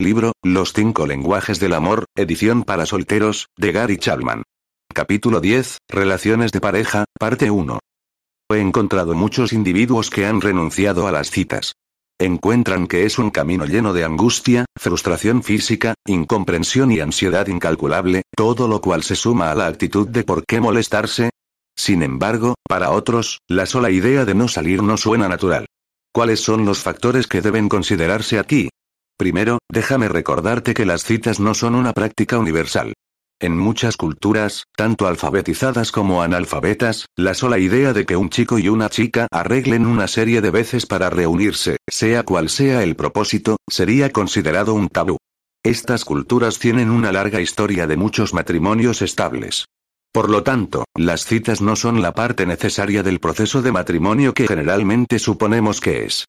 Libro, Los cinco lenguajes del amor, edición para solteros, de Gary Chapman. Capítulo 10, Relaciones de pareja, parte 1. He encontrado muchos individuos que han renunciado a las citas. Encuentran que es un camino lleno de angustia, frustración física, incomprensión y ansiedad incalculable, todo lo cual se suma a la actitud de por qué molestarse. Sin embargo, para otros, la sola idea de no salir no suena natural. ¿Cuáles son los factores que deben considerarse aquí? Primero, déjame recordarte que las citas no son una práctica universal. En muchas culturas, tanto alfabetizadas como analfabetas, la sola idea de que un chico y una chica arreglen una serie de veces para reunirse, sea cual sea el propósito, sería considerado un tabú. Estas culturas tienen una larga historia de muchos matrimonios estables. Por lo tanto, las citas no son la parte necesaria del proceso de matrimonio que generalmente suponemos que es.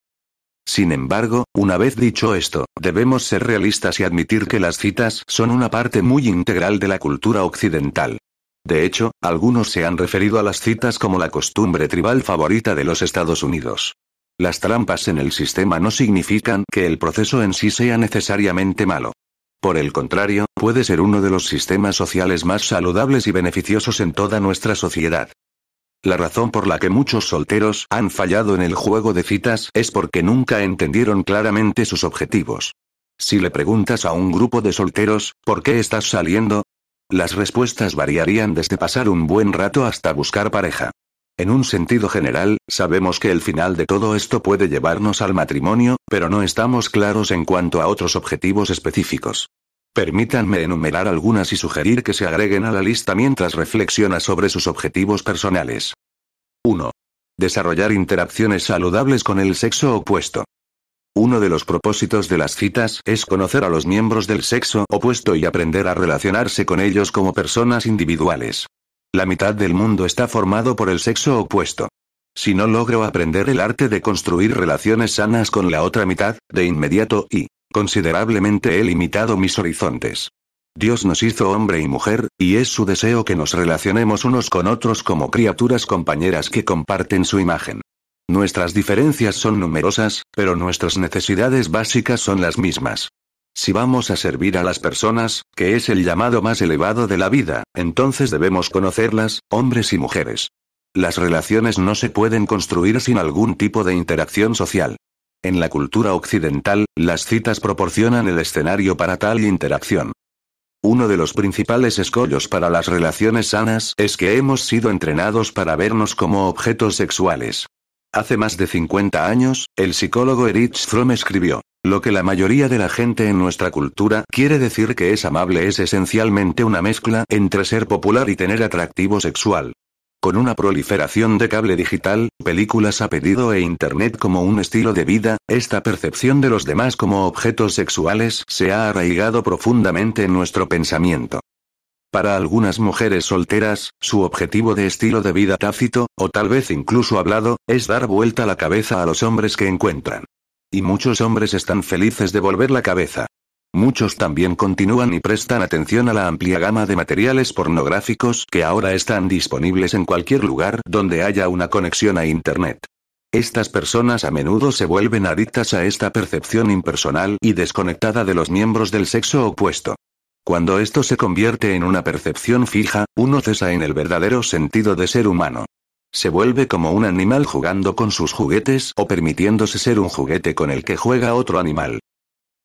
Sin embargo, una vez dicho esto, debemos ser realistas y admitir que las citas son una parte muy integral de la cultura occidental. De hecho, algunos se han referido a las citas como la costumbre tribal favorita de los Estados Unidos. Las trampas en el sistema no significan que el proceso en sí sea necesariamente malo. Por el contrario, puede ser uno de los sistemas sociales más saludables y beneficiosos en toda nuestra sociedad. La razón por la que muchos solteros han fallado en el juego de citas es porque nunca entendieron claramente sus objetivos. Si le preguntas a un grupo de solteros, ¿por qué estás saliendo? Las respuestas variarían desde pasar un buen rato hasta buscar pareja. En un sentido general, sabemos que el final de todo esto puede llevarnos al matrimonio, pero no estamos claros en cuanto a otros objetivos específicos. Permítanme enumerar algunas y sugerir que se agreguen a la lista mientras reflexiona sobre sus objetivos personales. 1. Desarrollar interacciones saludables con el sexo opuesto. Uno de los propósitos de las citas es conocer a los miembros del sexo opuesto y aprender a relacionarse con ellos como personas individuales. La mitad del mundo está formado por el sexo opuesto. Si no logro aprender el arte de construir relaciones sanas con la otra mitad, de inmediato y Considerablemente he limitado mis horizontes. Dios nos hizo hombre y mujer, y es su deseo que nos relacionemos unos con otros como criaturas compañeras que comparten su imagen. Nuestras diferencias son numerosas, pero nuestras necesidades básicas son las mismas. Si vamos a servir a las personas, que es el llamado más elevado de la vida, entonces debemos conocerlas, hombres y mujeres. Las relaciones no se pueden construir sin algún tipo de interacción social. En la cultura occidental, las citas proporcionan el escenario para tal interacción. Uno de los principales escollos para las relaciones sanas es que hemos sido entrenados para vernos como objetos sexuales. Hace más de 50 años, el psicólogo Erich Fromm escribió, lo que la mayoría de la gente en nuestra cultura quiere decir que es amable es esencialmente una mezcla entre ser popular y tener atractivo sexual. Con una proliferación de cable digital, películas a pedido e Internet como un estilo de vida, esta percepción de los demás como objetos sexuales se ha arraigado profundamente en nuestro pensamiento. Para algunas mujeres solteras, su objetivo de estilo de vida tácito, o tal vez incluso hablado, es dar vuelta la cabeza a los hombres que encuentran. Y muchos hombres están felices de volver la cabeza. Muchos también continúan y prestan atención a la amplia gama de materiales pornográficos que ahora están disponibles en cualquier lugar donde haya una conexión a Internet. Estas personas a menudo se vuelven adictas a esta percepción impersonal y desconectada de los miembros del sexo opuesto. Cuando esto se convierte en una percepción fija, uno cesa en el verdadero sentido de ser humano. Se vuelve como un animal jugando con sus juguetes o permitiéndose ser un juguete con el que juega otro animal.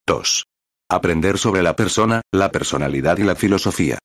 2. Aprender sobre la persona, la personalidad y la filosofía.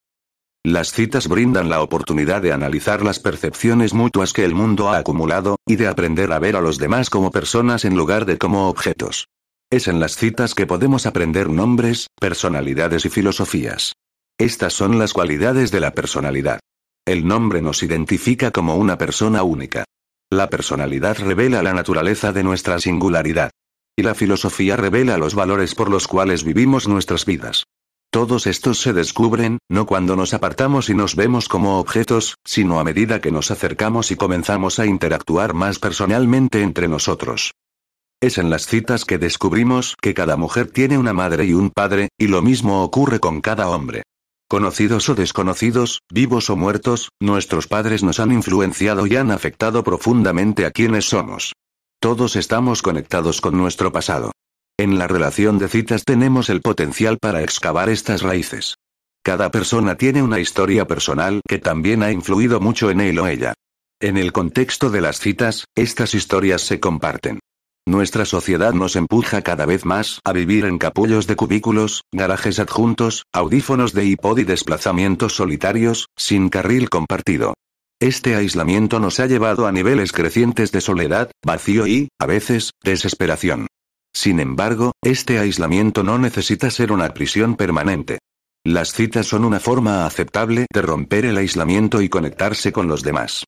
Las citas brindan la oportunidad de analizar las percepciones mutuas que el mundo ha acumulado, y de aprender a ver a los demás como personas en lugar de como objetos. Es en las citas que podemos aprender nombres, personalidades y filosofías. Estas son las cualidades de la personalidad. El nombre nos identifica como una persona única. La personalidad revela la naturaleza de nuestra singularidad. Y la filosofía revela los valores por los cuales vivimos nuestras vidas. Todos estos se descubren, no cuando nos apartamos y nos vemos como objetos, sino a medida que nos acercamos y comenzamos a interactuar más personalmente entre nosotros. Es en las citas que descubrimos que cada mujer tiene una madre y un padre, y lo mismo ocurre con cada hombre. Conocidos o desconocidos, vivos o muertos, nuestros padres nos han influenciado y han afectado profundamente a quienes somos. Todos estamos conectados con nuestro pasado. En la relación de citas tenemos el potencial para excavar estas raíces. Cada persona tiene una historia personal que también ha influido mucho en él o ella. En el contexto de las citas, estas historias se comparten. Nuestra sociedad nos empuja cada vez más a vivir en capullos de cubículos, garajes adjuntos, audífonos de iPod y desplazamientos solitarios, sin carril compartido. Este aislamiento nos ha llevado a niveles crecientes de soledad, vacío y, a veces, desesperación. Sin embargo, este aislamiento no necesita ser una prisión permanente. Las citas son una forma aceptable de romper el aislamiento y conectarse con los demás.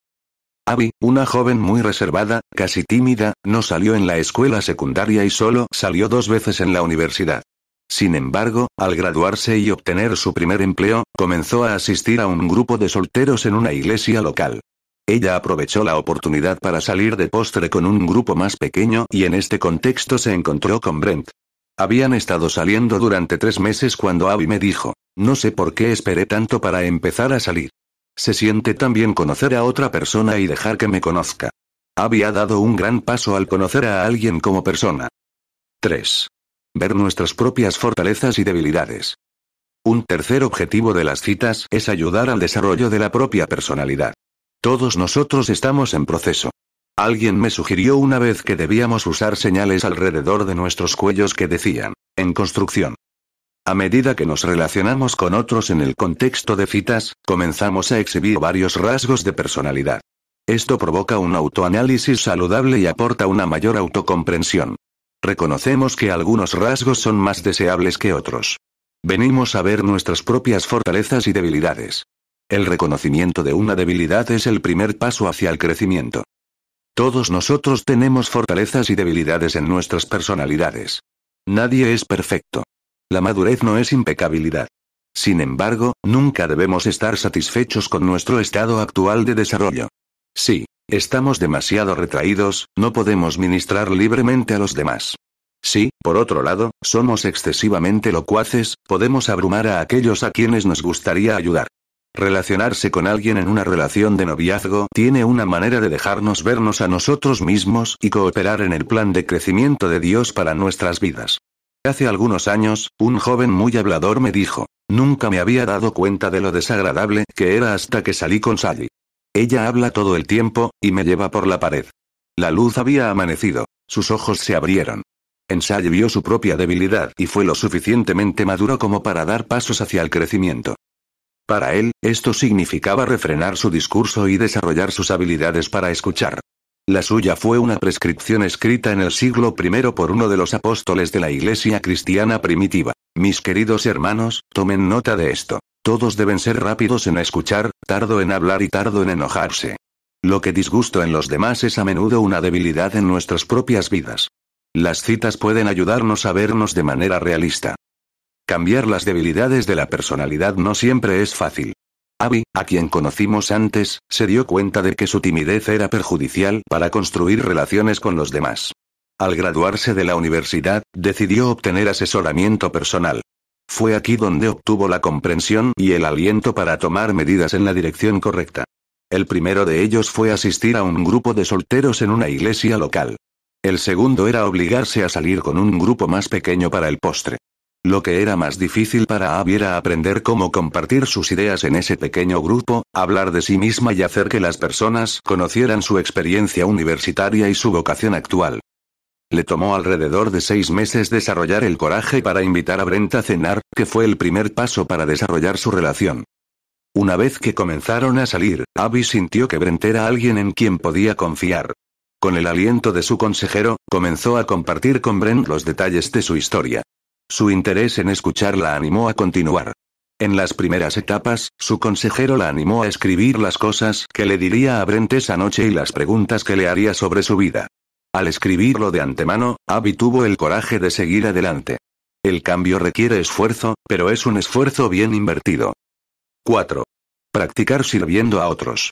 Abby, una joven muy reservada, casi tímida, no salió en la escuela secundaria y solo salió dos veces en la universidad. Sin embargo, al graduarse y obtener su primer empleo, comenzó a asistir a un grupo de solteros en una iglesia local. Ella aprovechó la oportunidad para salir de postre con un grupo más pequeño y en este contexto se encontró con Brent. Habían estado saliendo durante tres meses cuando Abby me dijo, no sé por qué esperé tanto para empezar a salir. Se siente tan bien conocer a otra persona y dejar que me conozca. Había dado un gran paso al conocer a alguien como persona. 3. Ver nuestras propias fortalezas y debilidades. Un tercer objetivo de las citas es ayudar al desarrollo de la propia personalidad. Todos nosotros estamos en proceso. Alguien me sugirió una vez que debíamos usar señales alrededor de nuestros cuellos que decían, en construcción. A medida que nos relacionamos con otros en el contexto de citas, comenzamos a exhibir varios rasgos de personalidad. Esto provoca un autoanálisis saludable y aporta una mayor autocomprensión. Reconocemos que algunos rasgos son más deseables que otros. Venimos a ver nuestras propias fortalezas y debilidades. El reconocimiento de una debilidad es el primer paso hacia el crecimiento. Todos nosotros tenemos fortalezas y debilidades en nuestras personalidades. Nadie es perfecto. La madurez no es impecabilidad. Sin embargo, nunca debemos estar satisfechos con nuestro estado actual de desarrollo. Si estamos demasiado retraídos, no podemos ministrar libremente a los demás. Si, por otro lado, somos excesivamente locuaces, podemos abrumar a aquellos a quienes nos gustaría ayudar. Relacionarse con alguien en una relación de noviazgo tiene una manera de dejarnos vernos a nosotros mismos y cooperar en el plan de crecimiento de Dios para nuestras vidas. Hace algunos años, un joven muy hablador me dijo, nunca me había dado cuenta de lo desagradable que era hasta que salí con Sally. Ella habla todo el tiempo, y me lleva por la pared. La luz había amanecido. Sus ojos se abrieron. En Sally vio su propia debilidad y fue lo suficientemente maduro como para dar pasos hacia el crecimiento. Para él, esto significaba refrenar su discurso y desarrollar sus habilidades para escuchar. La suya fue una prescripción escrita en el siglo I por uno de los apóstoles de la Iglesia cristiana primitiva. Mis queridos hermanos, tomen nota de esto. Todos deben ser rápidos en escuchar, tardo en hablar y tardo en enojarse. Lo que disgusto en los demás es a menudo una debilidad en nuestras propias vidas. Las citas pueden ayudarnos a vernos de manera realista. Cambiar las debilidades de la personalidad no siempre es fácil. Abby, a quien conocimos antes, se dio cuenta de que su timidez era perjudicial para construir relaciones con los demás. Al graduarse de la universidad, decidió obtener asesoramiento personal. Fue aquí donde obtuvo la comprensión y el aliento para tomar medidas en la dirección correcta. El primero de ellos fue asistir a un grupo de solteros en una iglesia local. El segundo era obligarse a salir con un grupo más pequeño para el postre. Lo que era más difícil para Abby era aprender cómo compartir sus ideas en ese pequeño grupo, hablar de sí misma y hacer que las personas conocieran su experiencia universitaria y su vocación actual. Le tomó alrededor de seis meses desarrollar el coraje para invitar a Brent a cenar, que fue el primer paso para desarrollar su relación. Una vez que comenzaron a salir, Abby sintió que Brent era alguien en quien podía confiar. Con el aliento de su consejero, comenzó a compartir con Brent los detalles de su historia. Su interés en escuchar la animó a continuar. En las primeras etapas, su consejero la animó a escribir las cosas que le diría a Brent esa noche y las preguntas que le haría sobre su vida. Al escribirlo de antemano, Abby tuvo el coraje de seguir adelante. El cambio requiere esfuerzo, pero es un esfuerzo bien invertido. 4. Practicar sirviendo a otros.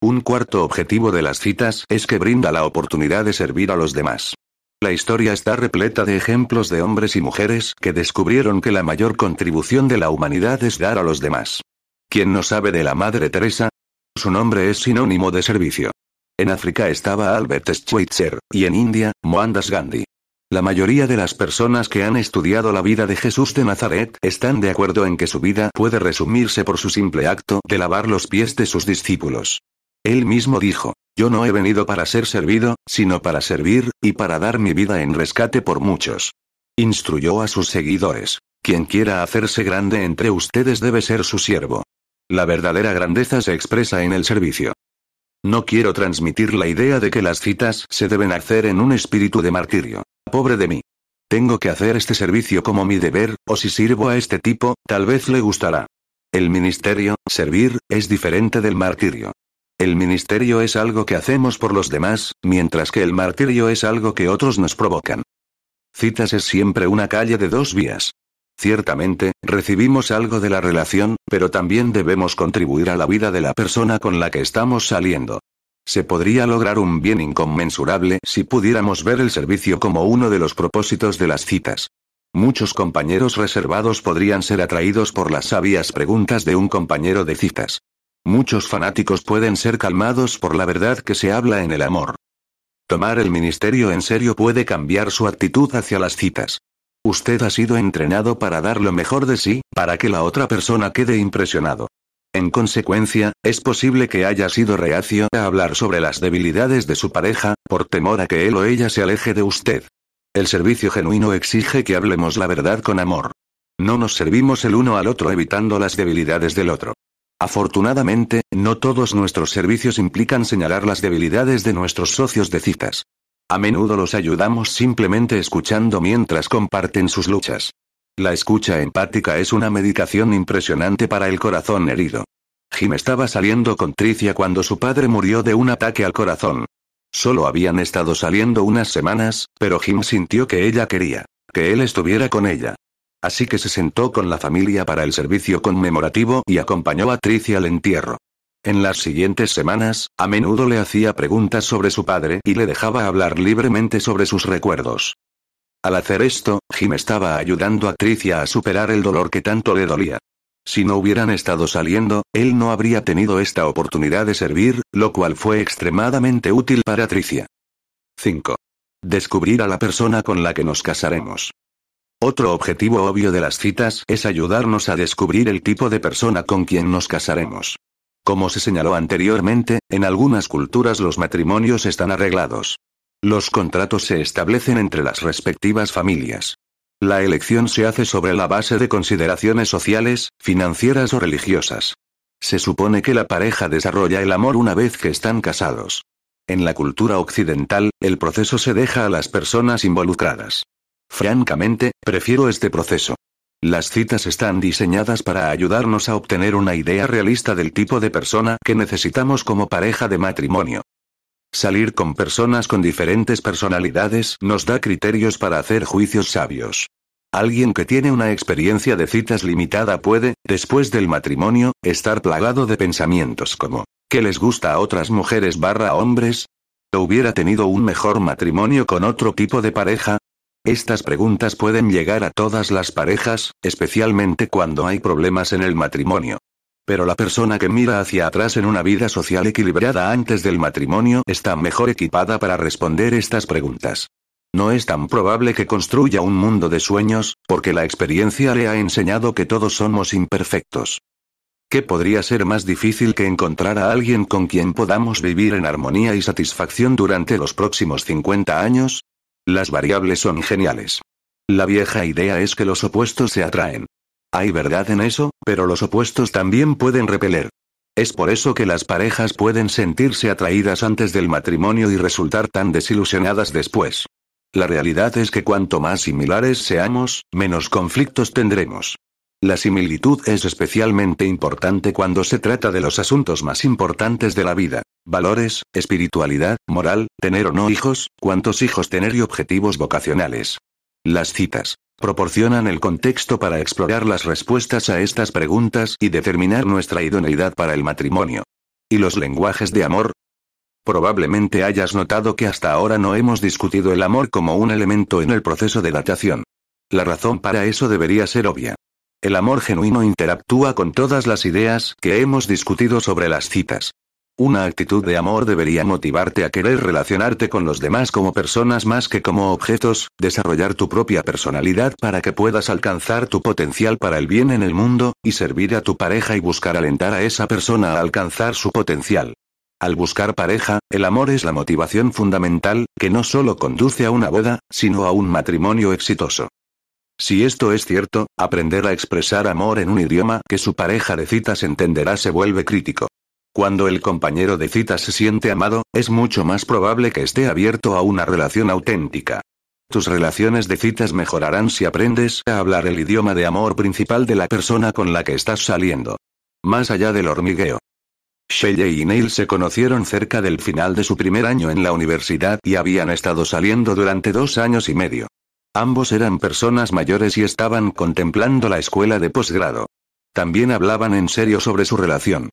Un cuarto objetivo de las citas es que brinda la oportunidad de servir a los demás. La historia está repleta de ejemplos de hombres y mujeres que descubrieron que la mayor contribución de la humanidad es dar a los demás. ¿Quién no sabe de la Madre Teresa? Su nombre es sinónimo de servicio. En África estaba Albert Schweitzer, y en India, Mohandas Gandhi. La mayoría de las personas que han estudiado la vida de Jesús de Nazaret están de acuerdo en que su vida puede resumirse por su simple acto de lavar los pies de sus discípulos. Él mismo dijo, yo no he venido para ser servido, sino para servir, y para dar mi vida en rescate por muchos. Instruyó a sus seguidores. Quien quiera hacerse grande entre ustedes debe ser su siervo. La verdadera grandeza se expresa en el servicio. No quiero transmitir la idea de que las citas se deben hacer en un espíritu de martirio. Pobre de mí. Tengo que hacer este servicio como mi deber, o si sirvo a este tipo, tal vez le gustará. El ministerio, servir, es diferente del martirio. El ministerio es algo que hacemos por los demás, mientras que el martirio es algo que otros nos provocan. Citas es siempre una calle de dos vías. Ciertamente, recibimos algo de la relación, pero también debemos contribuir a la vida de la persona con la que estamos saliendo. Se podría lograr un bien inconmensurable si pudiéramos ver el servicio como uno de los propósitos de las citas. Muchos compañeros reservados podrían ser atraídos por las sabias preguntas de un compañero de citas. Muchos fanáticos pueden ser calmados por la verdad que se habla en el amor. Tomar el ministerio en serio puede cambiar su actitud hacia las citas. Usted ha sido entrenado para dar lo mejor de sí, para que la otra persona quede impresionado. En consecuencia, es posible que haya sido reacio a hablar sobre las debilidades de su pareja, por temor a que él o ella se aleje de usted. El servicio genuino exige que hablemos la verdad con amor. No nos servimos el uno al otro evitando las debilidades del otro. Afortunadamente, no todos nuestros servicios implican señalar las debilidades de nuestros socios de citas. A menudo los ayudamos simplemente escuchando mientras comparten sus luchas. La escucha empática es una medicación impresionante para el corazón herido. Jim estaba saliendo con Tricia cuando su padre murió de un ataque al corazón. Solo habían estado saliendo unas semanas, pero Jim sintió que ella quería que él estuviera con ella. Así que se sentó con la familia para el servicio conmemorativo y acompañó a Tricia al entierro. En las siguientes semanas, a menudo le hacía preguntas sobre su padre y le dejaba hablar libremente sobre sus recuerdos. Al hacer esto, Jim estaba ayudando a Tricia a superar el dolor que tanto le dolía. Si no hubieran estado saliendo, él no habría tenido esta oportunidad de servir, lo cual fue extremadamente útil para Tricia. 5. Descubrir a la persona con la que nos casaremos. Otro objetivo obvio de las citas es ayudarnos a descubrir el tipo de persona con quien nos casaremos. Como se señaló anteriormente, en algunas culturas los matrimonios están arreglados. Los contratos se establecen entre las respectivas familias. La elección se hace sobre la base de consideraciones sociales, financieras o religiosas. Se supone que la pareja desarrolla el amor una vez que están casados. En la cultura occidental, el proceso se deja a las personas involucradas. Francamente, prefiero este proceso. Las citas están diseñadas para ayudarnos a obtener una idea realista del tipo de persona que necesitamos como pareja de matrimonio. Salir con personas con diferentes personalidades nos da criterios para hacer juicios sabios. Alguien que tiene una experiencia de citas limitada puede, después del matrimonio, estar plagado de pensamientos como, ¿qué les gusta a otras mujeres barra hombres? ¿Hubiera tenido un mejor matrimonio con otro tipo de pareja? Estas preguntas pueden llegar a todas las parejas, especialmente cuando hay problemas en el matrimonio. Pero la persona que mira hacia atrás en una vida social equilibrada antes del matrimonio está mejor equipada para responder estas preguntas. No es tan probable que construya un mundo de sueños, porque la experiencia le ha enseñado que todos somos imperfectos. ¿Qué podría ser más difícil que encontrar a alguien con quien podamos vivir en armonía y satisfacción durante los próximos 50 años? Las variables son geniales. La vieja idea es que los opuestos se atraen. Hay verdad en eso, pero los opuestos también pueden repeler. Es por eso que las parejas pueden sentirse atraídas antes del matrimonio y resultar tan desilusionadas después. La realidad es que cuanto más similares seamos, menos conflictos tendremos. La similitud es especialmente importante cuando se trata de los asuntos más importantes de la vida. Valores, espiritualidad, moral, tener o no hijos, cuántos hijos tener y objetivos vocacionales. Las citas proporcionan el contexto para explorar las respuestas a estas preguntas y determinar nuestra idoneidad para el matrimonio. ¿Y los lenguajes de amor? Probablemente hayas notado que hasta ahora no hemos discutido el amor como un elemento en el proceso de datación. La razón para eso debería ser obvia. El amor genuino interactúa con todas las ideas que hemos discutido sobre las citas. Una actitud de amor debería motivarte a querer relacionarte con los demás como personas más que como objetos, desarrollar tu propia personalidad para que puedas alcanzar tu potencial para el bien en el mundo, y servir a tu pareja y buscar alentar a esa persona a alcanzar su potencial. Al buscar pareja, el amor es la motivación fundamental, que no solo conduce a una boda, sino a un matrimonio exitoso. Si esto es cierto, aprender a expresar amor en un idioma que su pareja de citas entenderá se vuelve crítico. Cuando el compañero de citas se siente amado, es mucho más probable que esté abierto a una relación auténtica. Tus relaciones de citas mejorarán si aprendes a hablar el idioma de amor principal de la persona con la que estás saliendo. Más allá del hormigueo. Shelley y Neil se conocieron cerca del final de su primer año en la universidad y habían estado saliendo durante dos años y medio. Ambos eran personas mayores y estaban contemplando la escuela de posgrado. También hablaban en serio sobre su relación.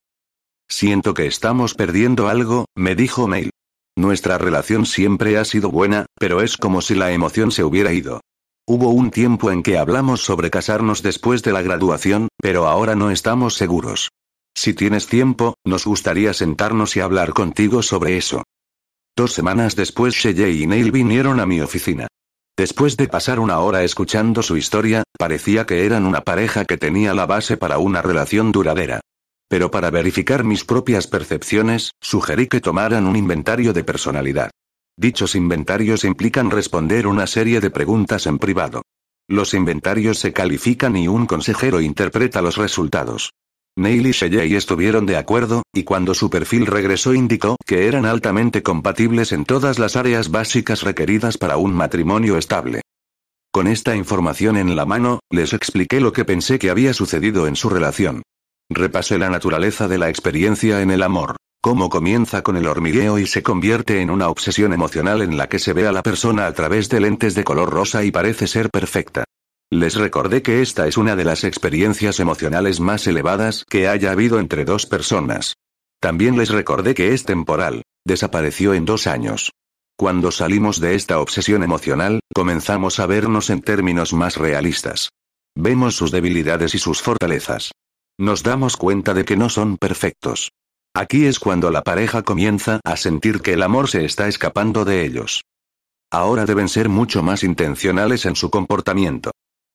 Siento que estamos perdiendo algo, me dijo Mail. Nuestra relación siempre ha sido buena, pero es como si la emoción se hubiera ido. Hubo un tiempo en que hablamos sobre casarnos después de la graduación, pero ahora no estamos seguros. Si tienes tiempo, nos gustaría sentarnos y hablar contigo sobre eso. Dos semanas después Shelley y Neil vinieron a mi oficina. Después de pasar una hora escuchando su historia, parecía que eran una pareja que tenía la base para una relación duradera. Pero para verificar mis propias percepciones, sugerí que tomaran un inventario de personalidad. Dichos inventarios implican responder una serie de preguntas en privado. Los inventarios se califican y un consejero interpreta los resultados. Neil y Shelley estuvieron de acuerdo, y cuando su perfil regresó indicó que eran altamente compatibles en todas las áreas básicas requeridas para un matrimonio estable. Con esta información en la mano, les expliqué lo que pensé que había sucedido en su relación. Repasé la naturaleza de la experiencia en el amor. Cómo comienza con el hormigueo y se convierte en una obsesión emocional en la que se ve a la persona a través de lentes de color rosa y parece ser perfecta. Les recordé que esta es una de las experiencias emocionales más elevadas que haya habido entre dos personas. También les recordé que es temporal. Desapareció en dos años. Cuando salimos de esta obsesión emocional, comenzamos a vernos en términos más realistas. Vemos sus debilidades y sus fortalezas. Nos damos cuenta de que no son perfectos. Aquí es cuando la pareja comienza a sentir que el amor se está escapando de ellos. Ahora deben ser mucho más intencionales en su comportamiento.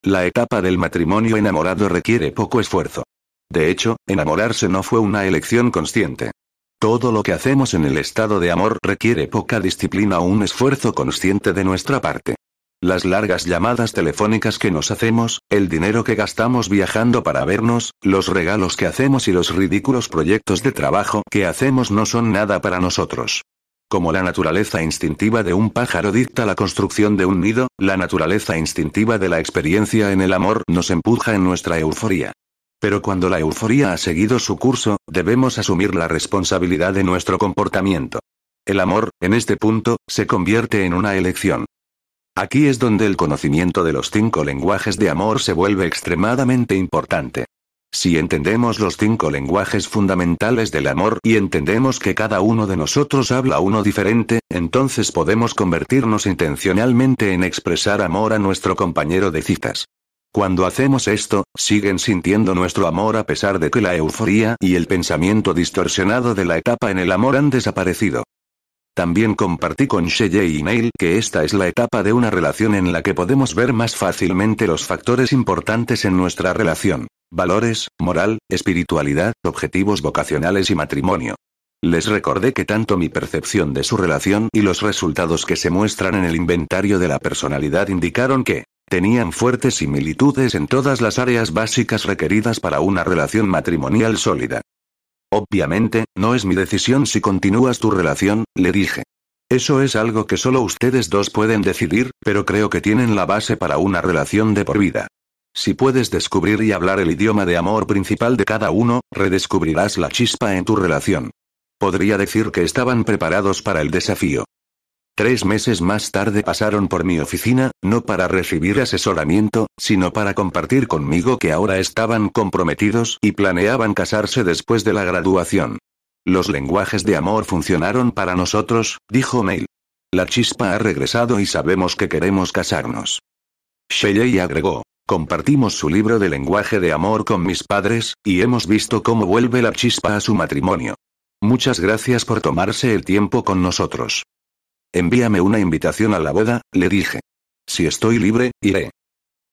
La etapa del matrimonio enamorado requiere poco esfuerzo. De hecho, enamorarse no fue una elección consciente. Todo lo que hacemos en el estado de amor requiere poca disciplina o un esfuerzo consciente de nuestra parte. Las largas llamadas telefónicas que nos hacemos, el dinero que gastamos viajando para vernos, los regalos que hacemos y los ridículos proyectos de trabajo que hacemos no son nada para nosotros. Como la naturaleza instintiva de un pájaro dicta la construcción de un nido, la naturaleza instintiva de la experiencia en el amor nos empuja en nuestra euforía. Pero cuando la euforía ha seguido su curso, debemos asumir la responsabilidad de nuestro comportamiento. El amor, en este punto, se convierte en una elección. Aquí es donde el conocimiento de los cinco lenguajes de amor se vuelve extremadamente importante. Si entendemos los cinco lenguajes fundamentales del amor y entendemos que cada uno de nosotros habla uno diferente, entonces podemos convertirnos intencionalmente en expresar amor a nuestro compañero de citas. Cuando hacemos esto, siguen sintiendo nuestro amor a pesar de que la euforía y el pensamiento distorsionado de la etapa en el amor han desaparecido. También compartí con Shelley y Neil que esta es la etapa de una relación en la que podemos ver más fácilmente los factores importantes en nuestra relación. Valores, moral, espiritualidad, objetivos vocacionales y matrimonio. Les recordé que tanto mi percepción de su relación y los resultados que se muestran en el inventario de la personalidad indicaron que tenían fuertes similitudes en todas las áreas básicas requeridas para una relación matrimonial sólida. Obviamente, no es mi decisión si continúas tu relación, le dije. Eso es algo que solo ustedes dos pueden decidir, pero creo que tienen la base para una relación de por vida. Si puedes descubrir y hablar el idioma de amor principal de cada uno, redescubrirás la chispa en tu relación. Podría decir que estaban preparados para el desafío. Tres meses más tarde pasaron por mi oficina, no para recibir asesoramiento, sino para compartir conmigo que ahora estaban comprometidos y planeaban casarse después de la graduación. Los lenguajes de amor funcionaron para nosotros, dijo Neil. La chispa ha regresado y sabemos que queremos casarnos. Shelley agregó. Compartimos su libro de lenguaje de amor con mis padres, y hemos visto cómo vuelve la chispa a su matrimonio. Muchas gracias por tomarse el tiempo con nosotros. Envíame una invitación a la boda, le dije. Si estoy libre, iré.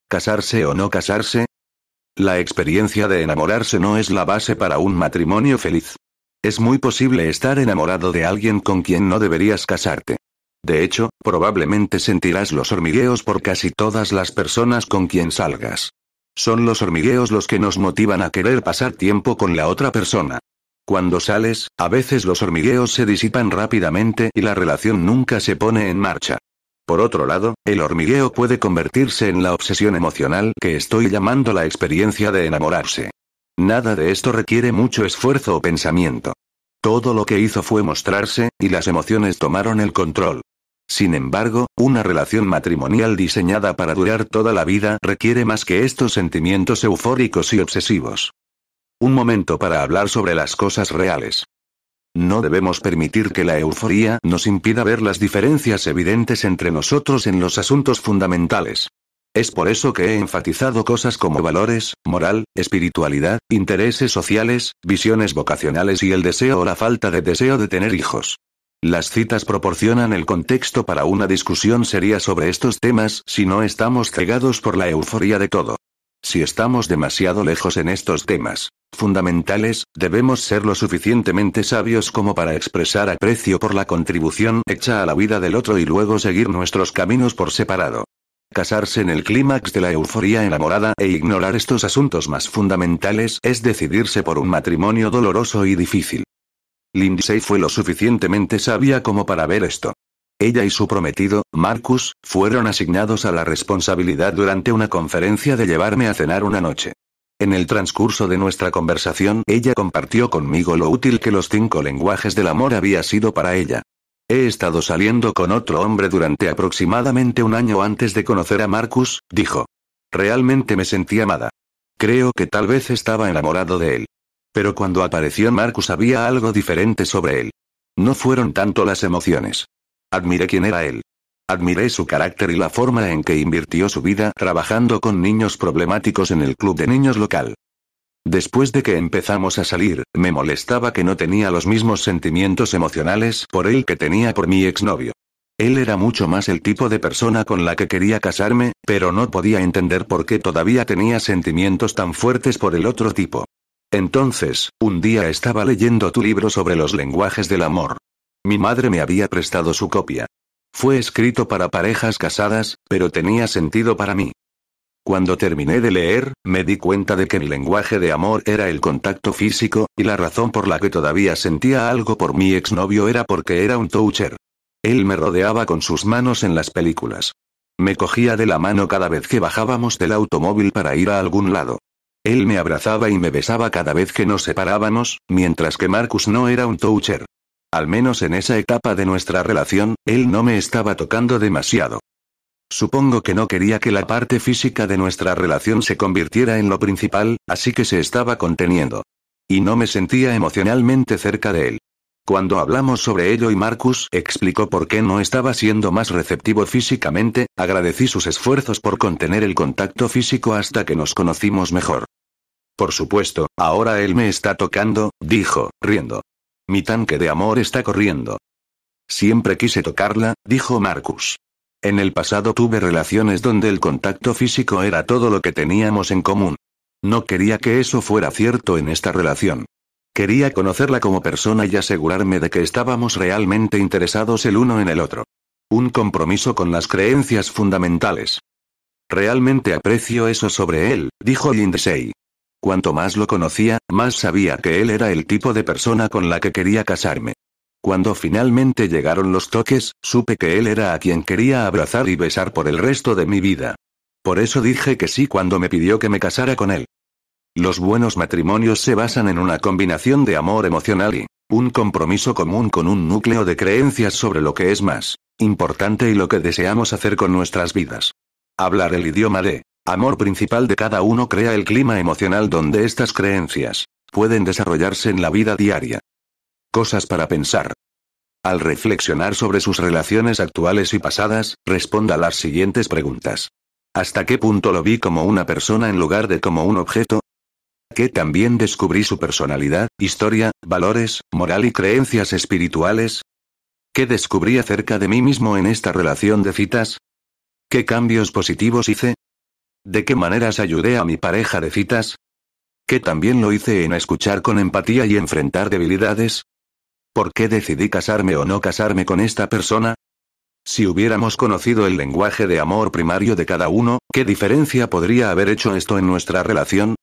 ¿Casarse o no casarse? La experiencia de enamorarse no es la base para un matrimonio feliz. Es muy posible estar enamorado de alguien con quien no deberías casarte. De hecho, probablemente sentirás los hormigueos por casi todas las personas con quien salgas. Son los hormigueos los que nos motivan a querer pasar tiempo con la otra persona. Cuando sales, a veces los hormigueos se disipan rápidamente y la relación nunca se pone en marcha. Por otro lado, el hormigueo puede convertirse en la obsesión emocional que estoy llamando la experiencia de enamorarse. Nada de esto requiere mucho esfuerzo o pensamiento. Todo lo que hizo fue mostrarse, y las emociones tomaron el control. Sin embargo, una relación matrimonial diseñada para durar toda la vida requiere más que estos sentimientos eufóricos y obsesivos. Un momento para hablar sobre las cosas reales. No debemos permitir que la euforía nos impida ver las diferencias evidentes entre nosotros en los asuntos fundamentales. Es por eso que he enfatizado cosas como valores, moral, espiritualidad, intereses sociales, visiones vocacionales y el deseo o la falta de deseo de tener hijos. Las citas proporcionan el contexto para una discusión seria sobre estos temas si no estamos cegados por la euforía de todo. Si estamos demasiado lejos en estos temas, fundamentales, debemos ser lo suficientemente sabios como para expresar aprecio por la contribución hecha a la vida del otro y luego seguir nuestros caminos por separado. Casarse en el clímax de la euforía enamorada e ignorar estos asuntos más fundamentales es decidirse por un matrimonio doloroso y difícil. Lindsay fue lo suficientemente sabia como para ver esto. Ella y su prometido, Marcus, fueron asignados a la responsabilidad durante una conferencia de llevarme a cenar una noche. En el transcurso de nuestra conversación, ella compartió conmigo lo útil que los cinco lenguajes del amor había sido para ella. He estado saliendo con otro hombre durante aproximadamente un año antes de conocer a Marcus, dijo. Realmente me sentí amada. Creo que tal vez estaba enamorado de él. Pero cuando apareció Marcus había algo diferente sobre él. No fueron tanto las emociones. Admiré quién era él. Admiré su carácter y la forma en que invirtió su vida trabajando con niños problemáticos en el club de niños local. Después de que empezamos a salir, me molestaba que no tenía los mismos sentimientos emocionales por él que tenía por mi exnovio. Él era mucho más el tipo de persona con la que quería casarme, pero no podía entender por qué todavía tenía sentimientos tan fuertes por el otro tipo. Entonces, un día estaba leyendo tu libro sobre los lenguajes del amor. Mi madre me había prestado su copia. Fue escrito para parejas casadas, pero tenía sentido para mí. Cuando terminé de leer, me di cuenta de que mi lenguaje de amor era el contacto físico, y la razón por la que todavía sentía algo por mi exnovio era porque era un toucher. Él me rodeaba con sus manos en las películas. Me cogía de la mano cada vez que bajábamos del automóvil para ir a algún lado. Él me abrazaba y me besaba cada vez que nos separábamos, mientras que Marcus no era un toucher. Al menos en esa etapa de nuestra relación, él no me estaba tocando demasiado. Supongo que no quería que la parte física de nuestra relación se convirtiera en lo principal, así que se estaba conteniendo. Y no me sentía emocionalmente cerca de él. Cuando hablamos sobre ello y Marcus explicó por qué no estaba siendo más receptivo físicamente, agradecí sus esfuerzos por contener el contacto físico hasta que nos conocimos mejor. Por supuesto, ahora él me está tocando, dijo, riendo. Mi tanque de amor está corriendo. Siempre quise tocarla, dijo Marcus. En el pasado tuve relaciones donde el contacto físico era todo lo que teníamos en común. No quería que eso fuera cierto en esta relación. Quería conocerla como persona y asegurarme de que estábamos realmente interesados el uno en el otro. Un compromiso con las creencias fundamentales. Realmente aprecio eso sobre él, dijo Lindsay. Cuanto más lo conocía, más sabía que él era el tipo de persona con la que quería casarme. Cuando finalmente llegaron los toques, supe que él era a quien quería abrazar y besar por el resto de mi vida. Por eso dije que sí cuando me pidió que me casara con él. Los buenos matrimonios se basan en una combinación de amor emocional y un compromiso común con un núcleo de creencias sobre lo que es más importante y lo que deseamos hacer con nuestras vidas. Hablar el idioma de amor principal de cada uno crea el clima emocional donde estas creencias pueden desarrollarse en la vida diaria. Cosas para pensar. Al reflexionar sobre sus relaciones actuales y pasadas, responda las siguientes preguntas. ¿Hasta qué punto lo vi como una persona en lugar de como un objeto? Que también descubrí su personalidad, historia, valores, moral y creencias espirituales. ¿Qué descubrí acerca de mí mismo en esta relación de citas? ¿Qué cambios positivos hice? ¿De qué maneras ayudé a mi pareja de citas? ¿Qué también lo hice en escuchar con empatía y enfrentar debilidades? ¿Por qué decidí casarme o no casarme con esta persona? Si hubiéramos conocido el lenguaje de amor primario de cada uno, ¿qué diferencia podría haber hecho esto en nuestra relación?